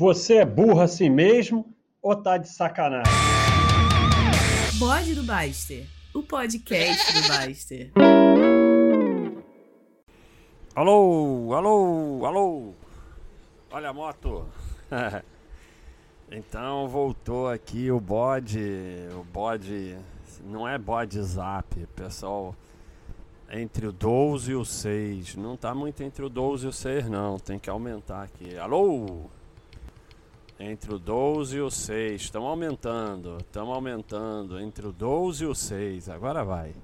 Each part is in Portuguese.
Você é burro assim mesmo ou tá de sacanagem? Bode do Baster, o podcast do Baster. Alô, alô, alô. Olha a moto. então voltou aqui o bode, o bode não é bode zap, pessoal. Entre o 12 e o 6. Não tá muito entre o 12 e o 6 não, tem que aumentar aqui. Alô? Entre o 12 e o 6. Estamos aumentando. Estamos aumentando. Entre o 12 e o 6. Agora vai.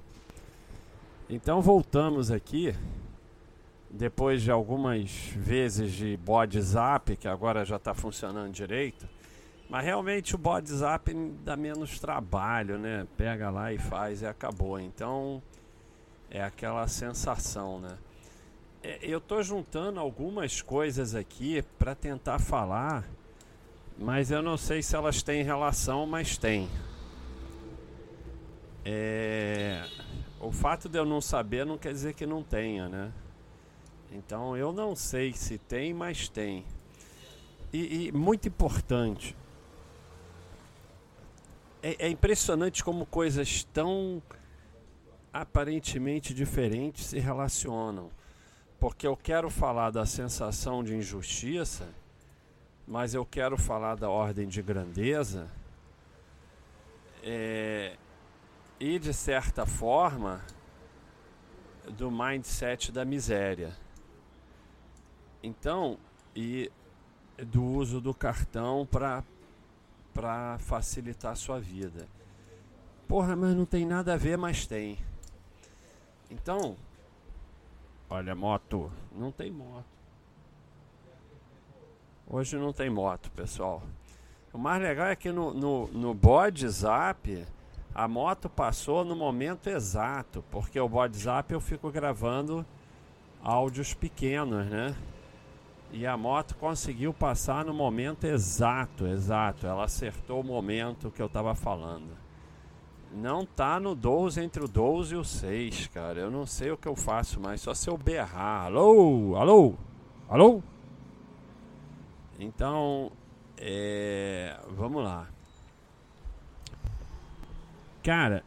Então voltamos aqui. Depois de algumas vezes de bode zap, que agora já está funcionando direito. Mas realmente o bode zap dá menos trabalho, né? Pega lá e faz e acabou. Então é aquela sensação, né? É, eu estou juntando algumas coisas aqui para tentar falar mas eu não sei se elas têm relação, mas tem. É... O fato de eu não saber não quer dizer que não tenha, né? Então eu não sei se tem, mas tem. E, e muito importante. É, é impressionante como coisas tão aparentemente diferentes se relacionam. Porque eu quero falar da sensação de injustiça mas eu quero falar da ordem de grandeza é, e, de certa forma, do mindset da miséria. Então, e do uso do cartão para facilitar a sua vida. Porra, mas não tem nada a ver, mas tem. Então, olha, moto, não tem moto. Hoje não tem moto, pessoal. O mais legal é que no, no, no bode zap a moto passou no momento exato, porque o bode zap eu fico gravando áudios pequenos, né? E a moto conseguiu passar no momento exato, exato. Ela acertou o momento que eu estava falando. Não tá no 12 entre o 12 e o 6, cara. Eu não sei o que eu faço mais, só se eu berrar. Alô? Alô? Alô? Então, é, vamos lá. Cara,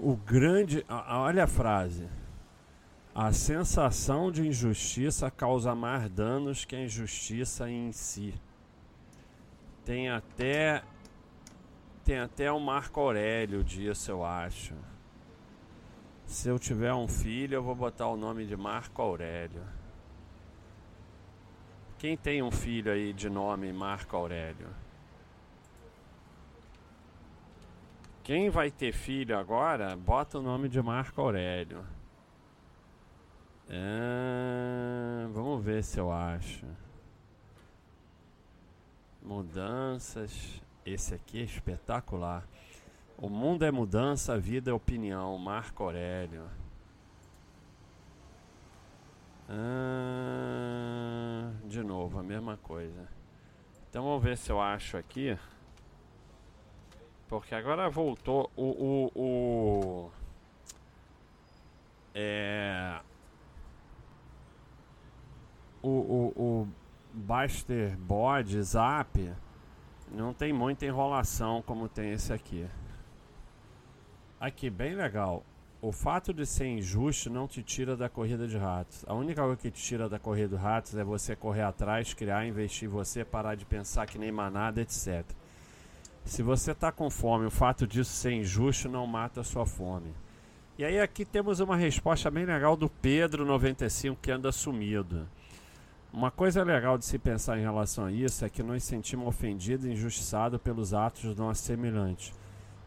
o grande. Olha a frase. A sensação de injustiça causa mais danos que a injustiça em si. Tem até. Tem até o Marco Aurélio disso, eu acho. Se eu tiver um filho, eu vou botar o nome de Marco Aurélio. Quem tem um filho aí de nome Marco Aurélio? Quem vai ter filho agora, bota o nome de Marco Aurélio. É, vamos ver se eu acho. Mudanças. Esse aqui é espetacular. O mundo é mudança, a vida é opinião. Marco Aurélio. Ah, de novo, a mesma coisa. Então vamos ver se eu acho aqui. Porque agora voltou o. o, o é. O, o, o Baster Bode Zap não tem muita enrolação como tem esse aqui. Aqui, bem legal o fato de ser injusto não te tira da corrida de ratos. A única coisa que te tira da corrida de ratos é você correr atrás, criar, investir em você, parar de pensar que nem manada, etc. Se você está com fome, o fato disso ser injusto não mata a sua fome. E aí aqui temos uma resposta bem legal do Pedro95 que anda sumido. Uma coisa legal de se pensar em relação a isso é que nós sentimos ofendidos e injustiçados pelos atos dos nossos semelhantes.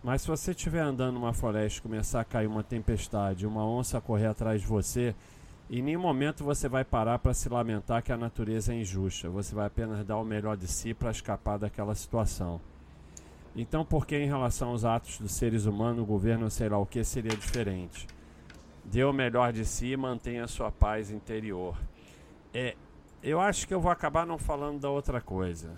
Mas se você estiver andando numa floresta e começar a cair uma tempestade, uma onça correr atrás de você, em nenhum momento você vai parar para se lamentar que a natureza é injusta. Você vai apenas dar o melhor de si para escapar daquela situação. Então, por que em relação aos atos dos seres humanos, o governo, sei lá o que, seria diferente? Dê o melhor de si e mantenha a sua paz interior. É, eu acho que eu vou acabar não falando da outra coisa.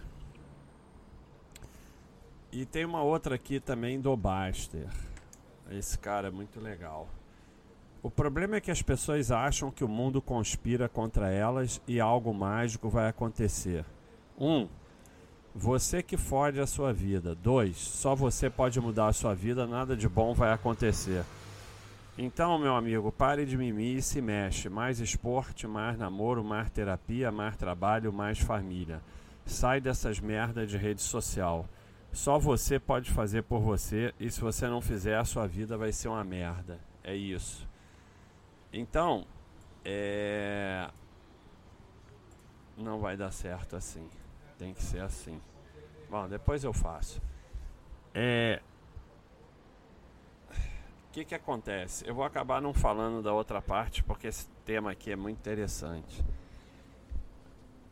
E tem uma outra aqui também do Baster. Esse cara é muito legal. O problema é que as pessoas acham que o mundo conspira contra elas e algo mágico vai acontecer. Um, você que fode a sua vida. Dois, só você pode mudar a sua vida, nada de bom vai acontecer. Então, meu amigo, pare de mimir e se mexe. Mais esporte, mais namoro, mais terapia, mais trabalho, mais família. Sai dessas merdas de rede social. Só você pode fazer por você e se você não fizer, a sua vida vai ser uma merda. É isso. Então, é... não vai dar certo assim. Tem que ser assim. Bom, depois eu faço. É. O que, que acontece? Eu vou acabar não falando da outra parte porque esse tema aqui é muito interessante.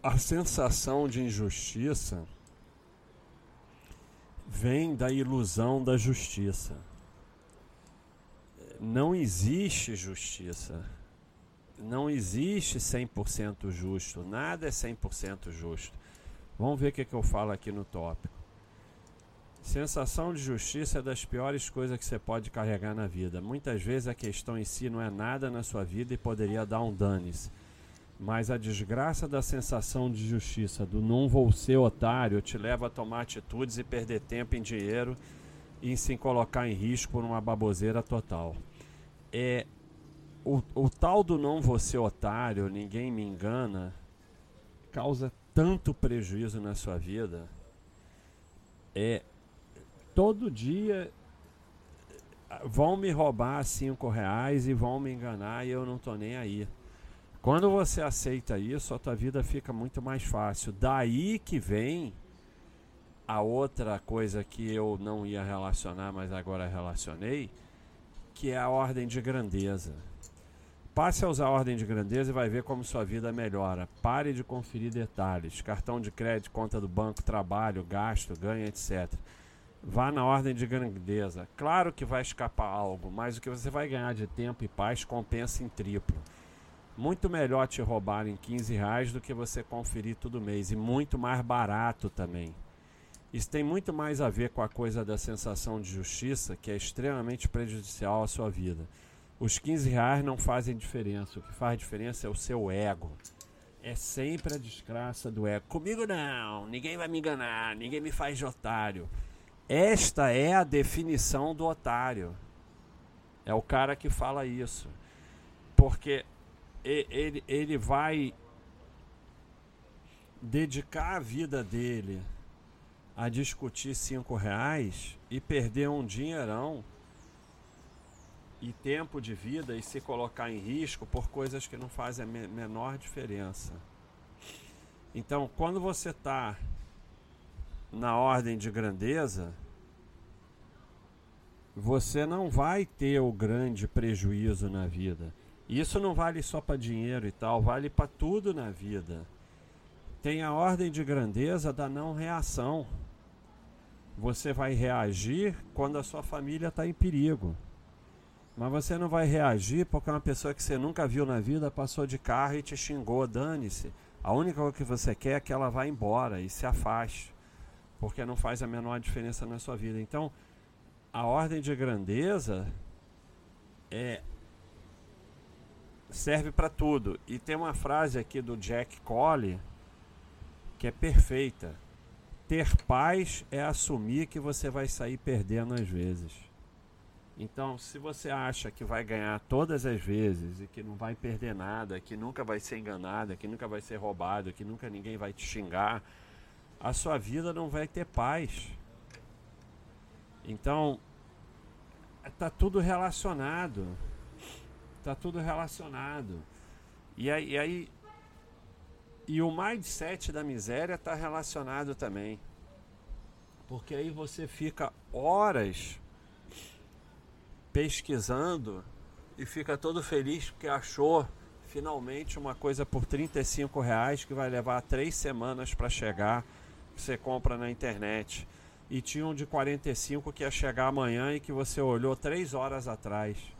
A sensação de injustiça vem da ilusão da justiça. Não existe justiça. Não existe 100% justo. Nada é 100% justo. Vamos ver o que, que eu falo aqui no tópico. Sensação de justiça é das piores coisas que você pode carregar na vida. Muitas vezes a questão em si não é nada na sua vida e poderia dar um dane-se. Mas a desgraça da sensação de justiça, do não vou ser otário, te leva a tomar atitudes e perder tempo em dinheiro e se colocar em risco por uma baboseira total. É o, o tal do não ser otário, ninguém me engana, causa tanto prejuízo na sua vida. É todo dia vão me roubar cinco reais e vão me enganar e eu não tô nem aí. Quando você aceita isso, a tua vida fica muito mais fácil. Daí que vem a outra coisa que eu não ia relacionar, mas agora relacionei, que é a ordem de grandeza. Passe a usar a ordem de grandeza e vai ver como sua vida melhora. Pare de conferir detalhes. Cartão de crédito, conta do banco, trabalho, gasto, ganho, etc. Vá na ordem de grandeza. Claro que vai escapar algo, mas o que você vai ganhar de tempo e paz compensa em triplo. Muito melhor te roubar em 15 reais do que você conferir todo mês. E muito mais barato também. Isso tem muito mais a ver com a coisa da sensação de justiça, que é extremamente prejudicial à sua vida. Os 15 reais não fazem diferença. O que faz diferença é o seu ego. É sempre a desgraça do ego. Comigo não, ninguém vai me enganar, ninguém me faz de otário. Esta é a definição do otário. É o cara que fala isso. Porque ele, ele vai dedicar a vida dele a discutir cinco reais e perder um dinheirão e tempo de vida e se colocar em risco por coisas que não fazem a menor diferença. Então, quando você está na ordem de grandeza, você não vai ter o grande prejuízo na vida. Isso não vale só para dinheiro e tal, vale para tudo na vida. Tem a ordem de grandeza da não reação. Você vai reagir quando a sua família está em perigo. Mas você não vai reagir porque uma pessoa que você nunca viu na vida passou de carro e te xingou, dane-se. A única coisa que você quer é que ela vá embora e se afaste, porque não faz a menor diferença na sua vida. Então, a ordem de grandeza é serve para tudo. E tem uma frase aqui do Jack Collie que é perfeita. Ter paz é assumir que você vai sair perdendo às vezes. Então, se você acha que vai ganhar todas as vezes e que não vai perder nada, que nunca vai ser enganado, que nunca vai ser roubado, que nunca ninguém vai te xingar, a sua vida não vai ter paz. Então, tá tudo relacionado. Tá tudo relacionado. E aí, e, aí, e o mindset da miséria está relacionado também. Porque aí você fica horas pesquisando e fica todo feliz porque achou finalmente uma coisa por 35 reais que vai levar três semanas para chegar, que você compra na internet. E tinha um de 45 que ia chegar amanhã e que você olhou três horas atrás.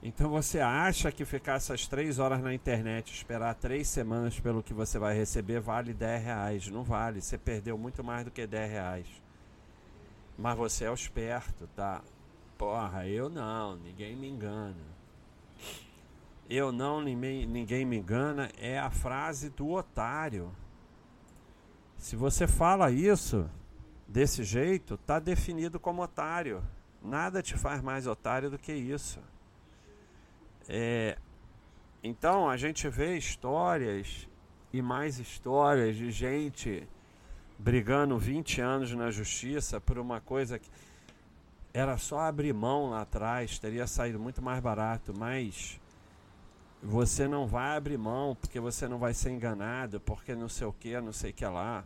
Então você acha que ficar essas três horas na internet, esperar três semanas pelo que você vai receber, vale 10 reais. Não vale, você perdeu muito mais do que 10 reais. Mas você é o esperto, tá? Porra, eu não, ninguém me engana. eu não, ninguém me engana, é a frase do otário. Se você fala isso desse jeito, tá definido como otário. Nada te faz mais otário do que isso. É, então a gente vê histórias e mais histórias de gente brigando 20 anos na justiça por uma coisa que era só abrir mão lá atrás, teria saído muito mais barato, mas você não vai abrir mão porque você não vai ser enganado, porque não sei o que, não sei o que lá.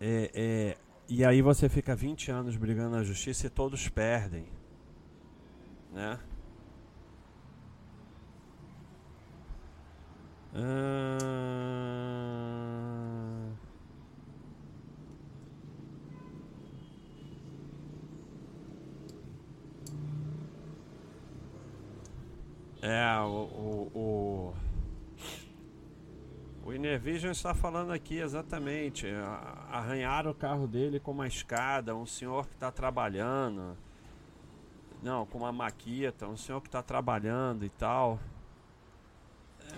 É, é, e aí você fica 20 anos brigando na justiça e todos perdem. Né? É, o, o, o, o Innervision está falando aqui exatamente. Arranharam o carro dele com uma escada, um senhor que está trabalhando. Não, com uma maquita, um senhor que está trabalhando e tal.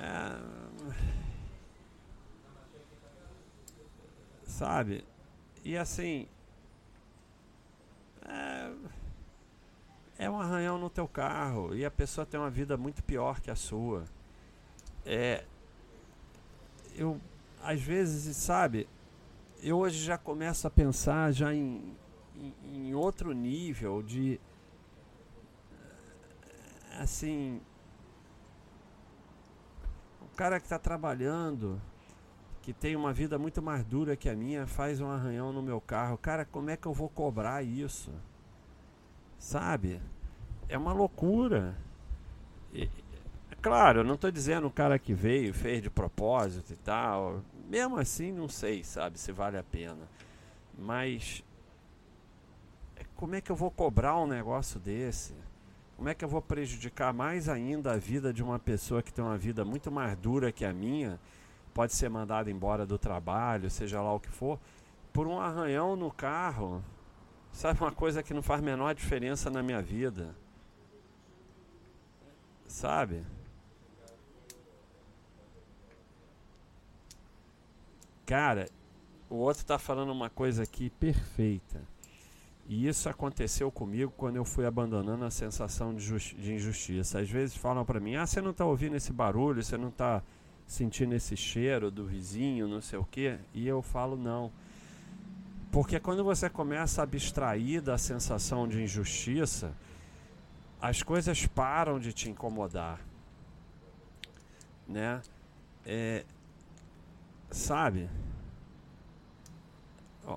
É... Sabe? E assim. É... é um arranhão no teu carro. E a pessoa tem uma vida muito pior que a sua. É. Eu. Às vezes, sabe? Eu hoje já começo a pensar já em, em, em outro nível de. Assim cara que está trabalhando, que tem uma vida muito mais dura que a minha, faz um arranhão no meu carro. Cara, como é que eu vou cobrar isso? Sabe? É uma loucura. E, é claro, eu não estou dizendo o cara que veio, fez de propósito e tal. Mesmo assim, não sei, sabe, se vale a pena. Mas como é que eu vou cobrar um negócio desse? Como é que eu vou prejudicar mais ainda a vida de uma pessoa que tem uma vida muito mais dura que a minha? Pode ser mandada embora do trabalho, seja lá o que for, por um arranhão no carro. Sabe uma coisa que não faz menor diferença na minha vida? Sabe? Cara, o outro está falando uma coisa aqui perfeita. E isso aconteceu comigo quando eu fui abandonando a sensação de, de injustiça. Às vezes falam para mim: ah, você não está ouvindo esse barulho, você não está sentindo esse cheiro do vizinho, não sei o quê. E eu falo: não. Porque quando você começa a abstrair da sensação de injustiça, as coisas param de te incomodar. Né? É, sabe?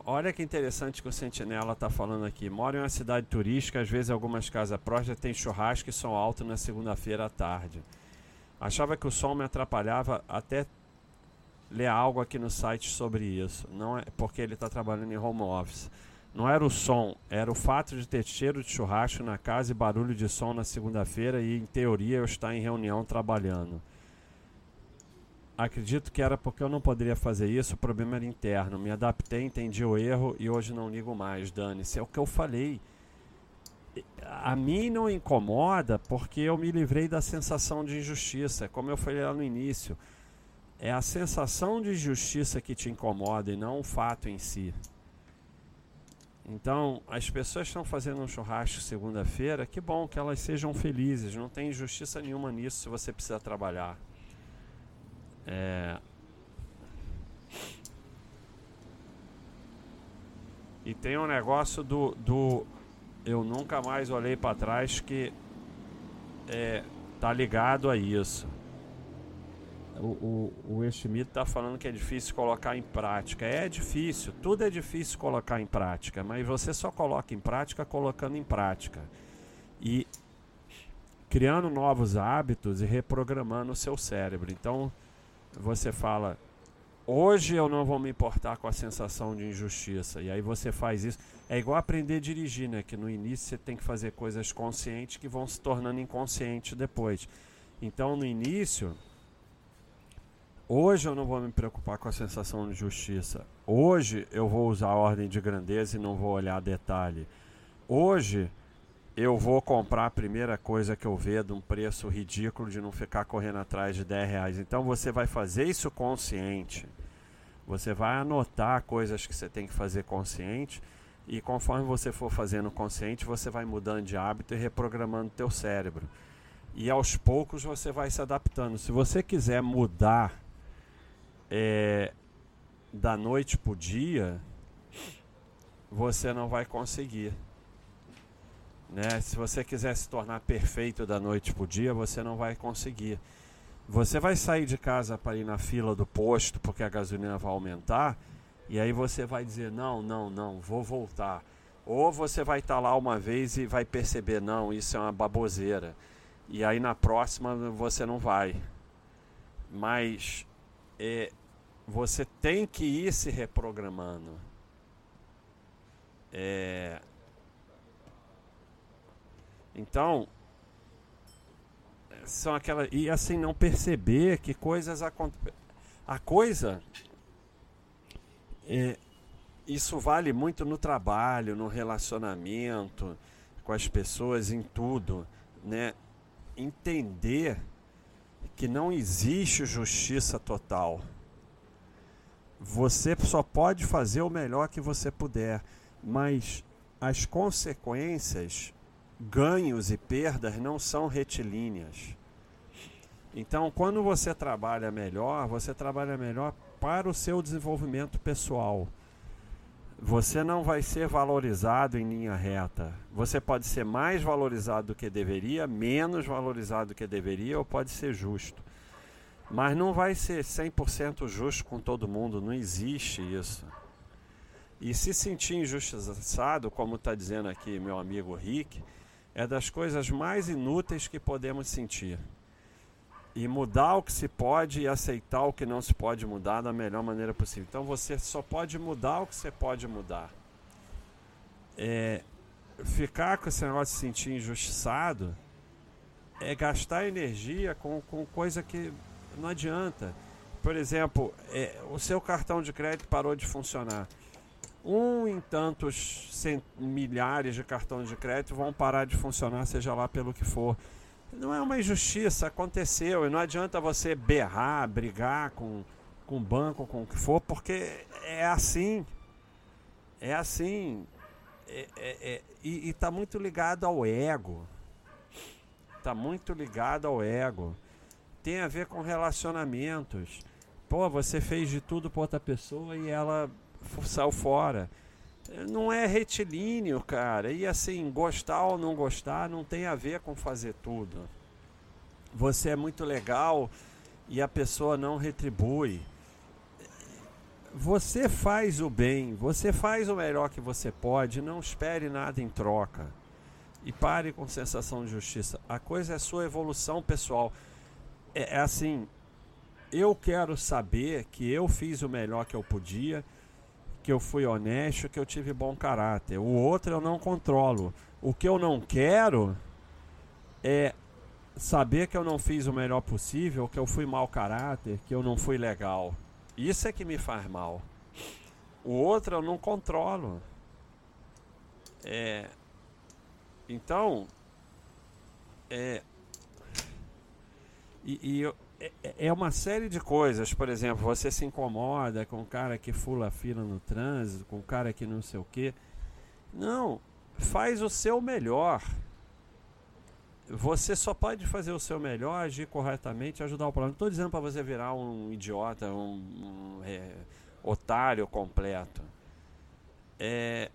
Olha que interessante que o Sentinela está falando aqui. Moro em uma cidade turística, às vezes algumas casas próximas têm churrasco e som alto na segunda-feira à tarde. Achava que o som me atrapalhava até ler algo aqui no site sobre isso. Não é porque ele está trabalhando em home office. Não era o som, era o fato de ter cheiro de churrasco na casa e barulho de som na segunda-feira e, em teoria, eu estar em reunião trabalhando. Acredito que era porque eu não poderia fazer isso, o problema era interno. Me adaptei, entendi o erro e hoje não ligo mais, dane-se. É o que eu falei. A mim não incomoda porque eu me livrei da sensação de injustiça, como eu falei lá no início. É a sensação de injustiça que te incomoda e não o fato em si. Então, as pessoas estão fazendo um churrasco segunda-feira, que bom que elas sejam felizes, não tem injustiça nenhuma nisso se você precisa trabalhar. É... E tem um negócio do, do eu nunca mais olhei para trás que é, tá ligado a isso. O, o, o Schmidt tá falando que é difícil colocar em prática. É difícil, tudo é difícil colocar em prática, mas você só coloca em prática colocando em prática. E criando novos hábitos e reprogramando o seu cérebro. Então, você fala, hoje eu não vou me importar com a sensação de injustiça. E aí você faz isso. É igual aprender a dirigir, né? Que no início você tem que fazer coisas conscientes que vão se tornando inconscientes depois. Então no início, hoje eu não vou me preocupar com a sensação de justiça. Hoje eu vou usar a ordem de grandeza e não vou olhar detalhe. Hoje eu vou comprar a primeira coisa que eu ver de um preço ridículo de não ficar correndo atrás de 10 reais. Então você vai fazer isso consciente. Você vai anotar coisas que você tem que fazer consciente e conforme você for fazendo consciente, você vai mudando de hábito e reprogramando teu cérebro. E aos poucos você vai se adaptando. Se você quiser mudar é, da noite para o dia, você não vai conseguir. Né? Se você quiser se tornar perfeito da noite para o dia, você não vai conseguir. Você vai sair de casa para ir na fila do posto porque a gasolina vai aumentar, e aí você vai dizer: não, não, não, vou voltar. Ou você vai estar tá lá uma vez e vai perceber: não, isso é uma baboseira. E aí na próxima você não vai. Mas é, você tem que ir se reprogramando. É, então, são aquelas. E assim, não perceber que coisas acontecem. A coisa. É, isso vale muito no trabalho, no relacionamento com as pessoas, em tudo. Né? Entender que não existe justiça total. Você só pode fazer o melhor que você puder, mas as consequências ganhos e perdas não são retilíneas. Então, quando você trabalha melhor, você trabalha melhor para o seu desenvolvimento pessoal. Você não vai ser valorizado em linha reta. Você pode ser mais valorizado do que deveria, menos valorizado do que deveria, ou pode ser justo. Mas não vai ser 100% justo com todo mundo, não existe isso. E se sentir injustiçado, como está dizendo aqui meu amigo Rick, é das coisas mais inúteis que podemos sentir. E mudar o que se pode e aceitar o que não se pode mudar da melhor maneira possível. Então você só pode mudar o que você pode mudar. É, ficar com esse negócio de se sentir injustiçado é gastar energia com, com coisa que não adianta. Por exemplo, é, o seu cartão de crédito parou de funcionar um em tantos cent... milhares de cartões de crédito vão parar de funcionar, seja lá pelo que for. Não é uma injustiça, aconteceu. E não adianta você berrar, brigar com, com o banco, com o que for, porque é assim. É assim. É, é, é, e está muito ligado ao ego. Está muito ligado ao ego. Tem a ver com relacionamentos. Pô, você fez de tudo para outra pessoa e ela saiu fora. Não é retilíneo, cara. E assim, gostar ou não gostar não tem a ver com fazer tudo. Você é muito legal e a pessoa não retribui. Você faz o bem, você faz o melhor que você pode, não espere nada em troca. E pare com sensação de justiça. A coisa é sua evolução pessoal. É, é assim, eu quero saber que eu fiz o melhor que eu podia que eu fui honesto, que eu tive bom caráter. O outro eu não controlo. O que eu não quero é saber que eu não fiz o melhor possível, que eu fui mau caráter, que eu não fui legal. Isso é que me faz mal. O outro eu não controlo. É, então, é, e, e eu, é, é uma série de coisas. Por exemplo, você se incomoda com o cara que fula fila no trânsito, com o cara que não sei o quê. Não, faz o seu melhor. Você só pode fazer o seu melhor, agir corretamente, ajudar o problema. Não estou dizendo para você virar um idiota, um, um é, otário completo. É,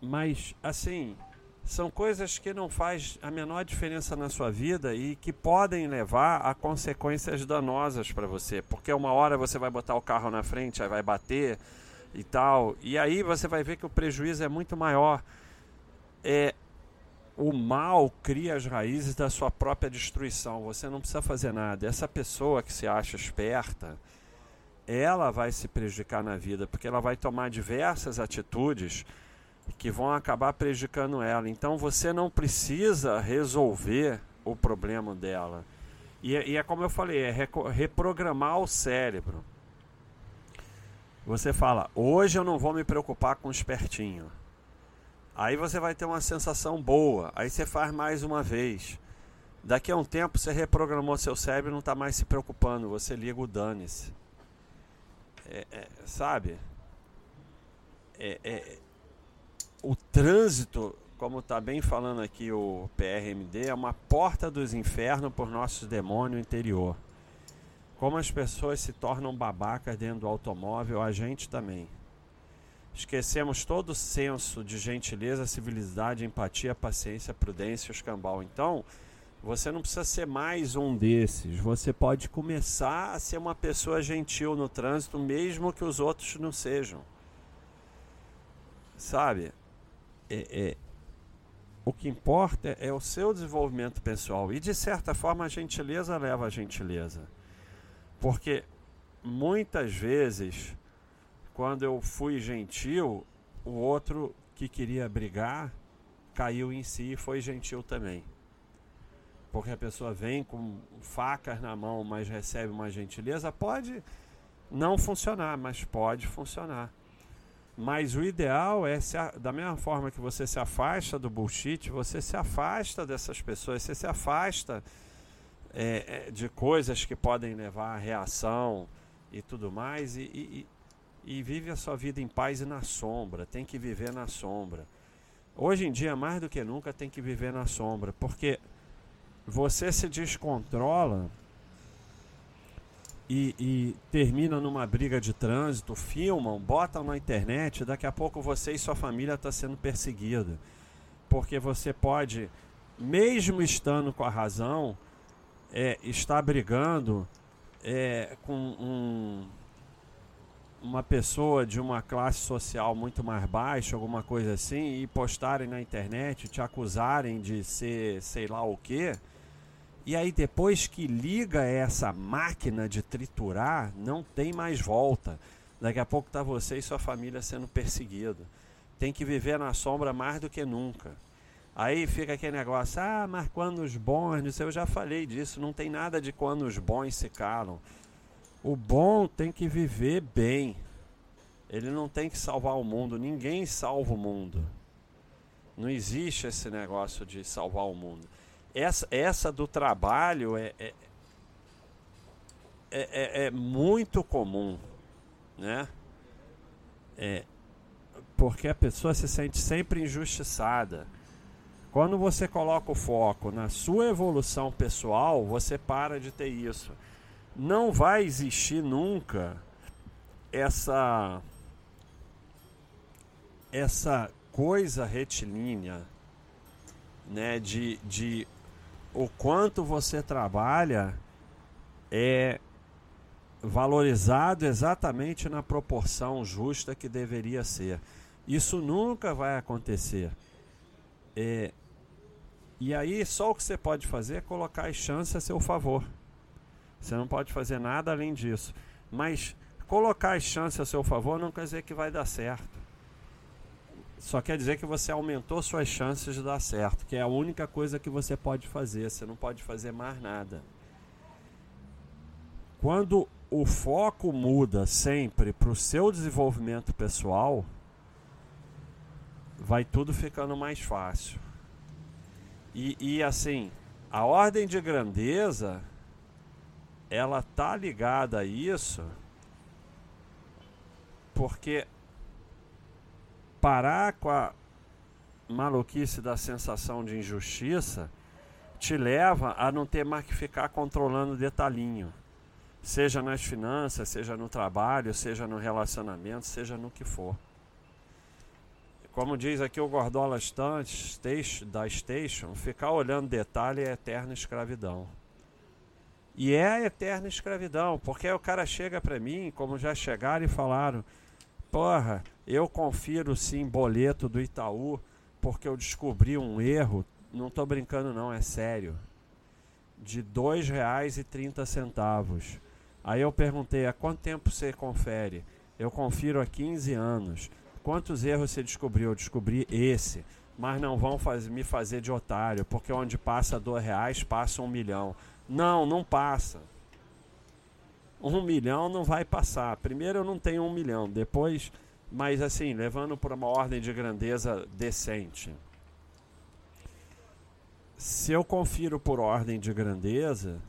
mas, assim, são coisas que não faz a menor diferença na sua vida e que podem levar a consequências danosas para você, porque uma hora você vai botar o carro na frente, aí vai bater e tal, e aí você vai ver que o prejuízo é muito maior. É o mal cria as raízes da sua própria destruição. Você não precisa fazer nada. Essa pessoa que se acha esperta, ela vai se prejudicar na vida, porque ela vai tomar diversas atitudes que vão acabar prejudicando ela. Então você não precisa resolver o problema dela. E, é, e é como eu falei, é reprogramar o cérebro. Você fala, hoje eu não vou me preocupar com o espertinho. Aí você vai ter uma sensação boa. Aí você faz mais uma vez. Daqui a um tempo você reprogramou seu cérebro e não está mais se preocupando. Você liga o dane-se. É, é, sabe? É, é, o trânsito, como está bem falando aqui o PRMD, é uma porta dos infernos por nossos demônios interior. Como as pessoas se tornam babacas dentro do automóvel, a gente também. Esquecemos todo o senso de gentileza, civilidade, empatia, paciência, prudência escambau. Então, você não precisa ser mais um desses. Você pode começar a ser uma pessoa gentil no trânsito, mesmo que os outros não sejam. Sabe? É, é, o que importa é o seu desenvolvimento pessoal. E de certa forma, a gentileza leva a gentileza. Porque muitas vezes quando eu fui gentil, o outro que queria brigar caiu em si e foi gentil também. Porque a pessoa vem com facas na mão, mas recebe uma gentileza, pode não funcionar, mas pode funcionar. Mas o ideal é, se, da mesma forma que você se afasta do bullshit, você se afasta dessas pessoas, você se afasta é, é, de coisas que podem levar a reação e tudo mais, e, e, e vive a sua vida em paz e na sombra. Tem que viver na sombra. Hoje em dia, mais do que nunca, tem que viver na sombra, porque você se descontrola e, e, termina numa briga de trânsito, filmam, botam na internet, daqui a pouco você e sua família estão tá sendo perseguidos. Porque você pode, mesmo estando com a razão, é, estar brigando é, com um uma pessoa de uma classe social muito mais baixa, alguma coisa assim, e postarem na internet, te acusarem de ser sei lá o quê. E aí depois que liga essa máquina de triturar, não tem mais volta. Daqui a pouco tá você e sua família sendo perseguido. Tem que viver na sombra mais do que nunca. Aí fica aquele negócio, ah, mas quando os bons, eu já falei disso, não tem nada de quando os bons se calam. O bom tem que viver bem. Ele não tem que salvar o mundo. Ninguém salva o mundo. Não existe esse negócio de salvar o mundo. Essa, essa do trabalho é, é, é, é, é muito comum, né? É, porque a pessoa se sente sempre injustiçada. Quando você coloca o foco na sua evolução pessoal, você para de ter isso não vai existir nunca essa essa coisa retilínea, né, de, de o quanto você trabalha é valorizado exatamente na proporção justa que deveria ser. Isso nunca vai acontecer. É, e aí só o que você pode fazer é colocar as chances a seu favor. Você não pode fazer nada além disso. Mas colocar as chances a seu favor não quer dizer que vai dar certo. Só quer dizer que você aumentou suas chances de dar certo, que é a única coisa que você pode fazer. Você não pode fazer mais nada. Quando o foco muda sempre para o seu desenvolvimento pessoal, vai tudo ficando mais fácil. E, e assim, a ordem de grandeza ela tá ligada a isso porque parar com a maluquice da sensação de injustiça te leva a não ter mais que ficar controlando detalhinho. Seja nas finanças, seja no trabalho, seja no relacionamento, seja no que for. Como diz aqui o Gordola da Station, ficar olhando detalhe é eterna escravidão. E é a eterna escravidão, porque o cara chega para mim, como já chegaram e falaram: Porra, eu confiro sim boleto do Itaú porque eu descobri um erro. Não tô brincando, não, é sério. De R$ 2,30. Aí eu perguntei: há quanto tempo você confere? Eu confiro há 15 anos. Quantos erros você descobriu? Eu descobri esse. Mas não vão faz, me fazer de otário, porque onde passa dois reais, passa um milhão. Não, não passa. Um milhão não vai passar. Primeiro eu não tenho um milhão. Depois mas assim, levando para uma ordem de grandeza decente. Se eu confiro por ordem de grandeza,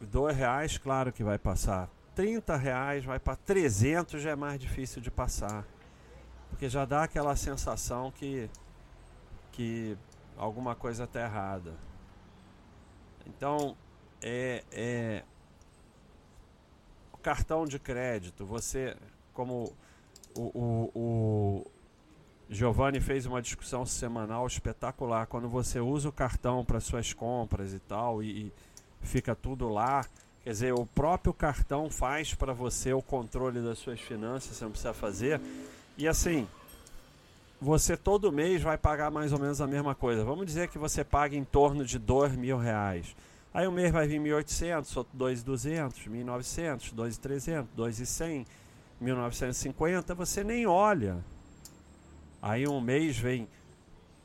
dois reais, claro que vai passar. 30 reais vai para 300 já é mais difícil de passar. Porque já dá aquela sensação que, que alguma coisa está errada. Então, é, é o cartão de crédito, você, como o, o, o Giovanni fez uma discussão semanal espetacular, quando você usa o cartão para suas compras e tal, e, e fica tudo lá, quer dizer, o próprio cartão faz para você o controle das suas finanças, você não precisa fazer. E assim, você todo mês vai pagar mais ou menos a mesma coisa. Vamos dizer que você paga em torno de dois mil reais. Aí o mês vai vir 1.800, outro 2.200, 1.900, 2.300, 2.100, 1.950, você nem olha. Aí um mês vem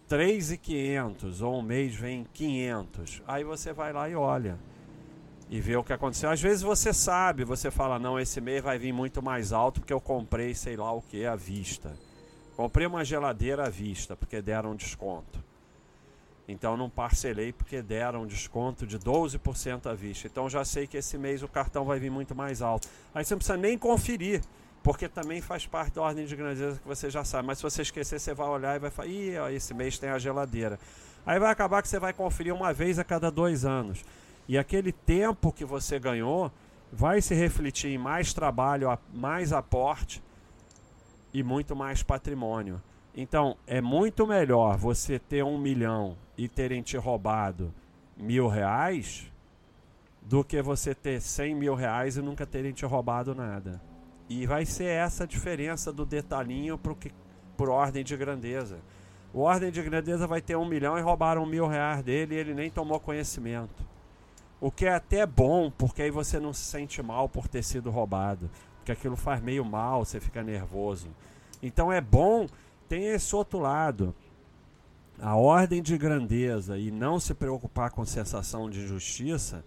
3.500 ou um mês vem 500. Aí você vai lá e olha e vê o que aconteceu. Às vezes você sabe, você fala, não, esse mês vai vir muito mais alto porque eu comprei sei lá o que à vista. Comprei uma geladeira à vista porque deram desconto. Então não parcelei porque deram desconto de 12% à vista. Então já sei que esse mês o cartão vai vir muito mais alto. Aí você não precisa nem conferir, porque também faz parte da ordem de grandeza que você já sabe. Mas se você esquecer, você vai olhar e vai falar: ih, ó, esse mês tem a geladeira. Aí vai acabar que você vai conferir uma vez a cada dois anos. E aquele tempo que você ganhou vai se refletir em mais trabalho, mais aporte e muito mais patrimônio. Então, é muito melhor você ter um milhão e terem te roubado mil reais do que você ter cem mil reais e nunca terem te roubado nada. E vai ser essa a diferença do detalhinho pro que, por ordem de grandeza. O ordem de grandeza vai ter um milhão e roubaram mil reais dele e ele nem tomou conhecimento. O que é até bom, porque aí você não se sente mal por ter sido roubado. Porque aquilo faz meio mal, você fica nervoso. Então é bom tem esse outro lado. A ordem de grandeza e não se preocupar com sensação de injustiça,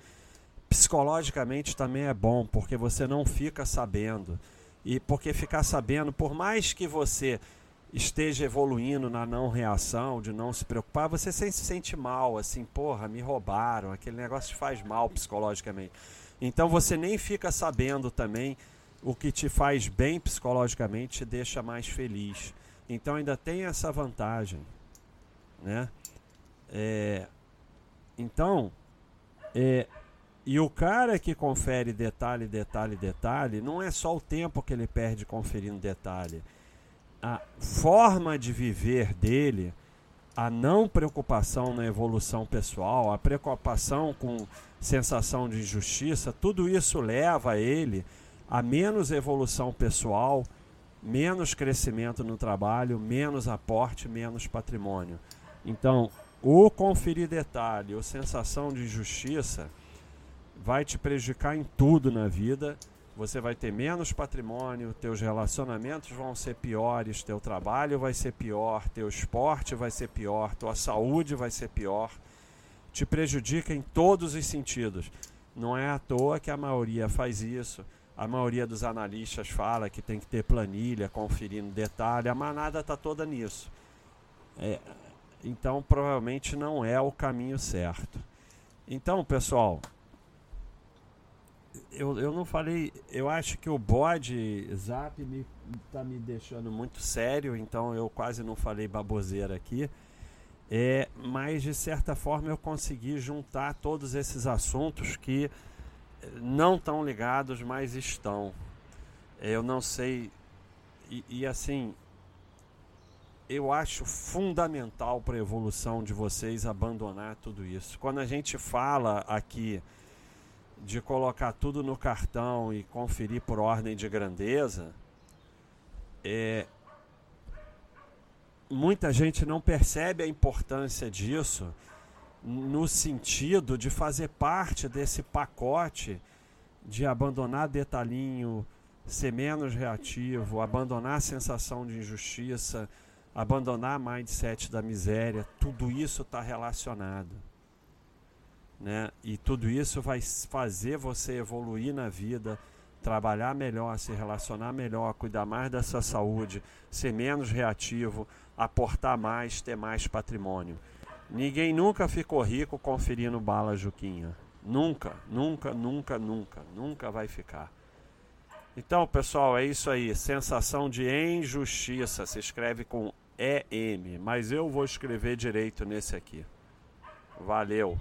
psicologicamente também é bom, porque você não fica sabendo. E porque ficar sabendo, por mais que você esteja evoluindo na não reação, de não se preocupar, você se sente mal, assim, porra, me roubaram, aquele negócio te faz mal psicologicamente. Então você nem fica sabendo também o que te faz bem psicologicamente, te deixa mais feliz. Então ainda tem essa vantagem, né? É, então, é, e o cara que confere detalhe, detalhe, detalhe, não é só o tempo que ele perde conferindo detalhe. A forma de viver dele, a não preocupação na evolução pessoal, a preocupação com sensação de injustiça, tudo isso leva ele a menos evolução pessoal, menos crescimento no trabalho, menos aporte, menos patrimônio. Então, o conferir detalhe, ou sensação de injustiça, vai te prejudicar em tudo na vida. Você vai ter menos patrimônio, teus relacionamentos vão ser piores, teu trabalho vai ser pior, teu esporte vai ser pior, tua saúde vai ser pior. Te prejudica em todos os sentidos. Não é à toa que a maioria faz isso a maioria dos analistas fala que tem que ter planilha, conferindo detalhe. A manada está toda nisso. É, então, provavelmente não é o caminho certo. Então, pessoal, eu, eu não falei. Eu acho que o bode Zap me, tá me deixando muito sério, então eu quase não falei baboseira aqui. É, mas de certa forma eu consegui juntar todos esses assuntos que não tão ligados, mas estão. Eu não sei. E, e assim, eu acho fundamental para a evolução de vocês abandonar tudo isso. Quando a gente fala aqui de colocar tudo no cartão e conferir por ordem de grandeza, é, muita gente não percebe a importância disso no sentido de fazer parte desse pacote de abandonar detalhinho, ser menos reativo, abandonar a sensação de injustiça, abandonar a mindset da miséria, tudo isso está relacionado. Né? E tudo isso vai fazer você evoluir na vida, trabalhar melhor, se relacionar melhor, cuidar mais da sua saúde, ser menos reativo, aportar mais, ter mais patrimônio. Ninguém nunca ficou rico conferindo bala Juquinha. Nunca, nunca, nunca, nunca, nunca vai ficar. Então, pessoal, é isso aí. Sensação de injustiça. Se escreve com EM, mas eu vou escrever direito nesse aqui. Valeu.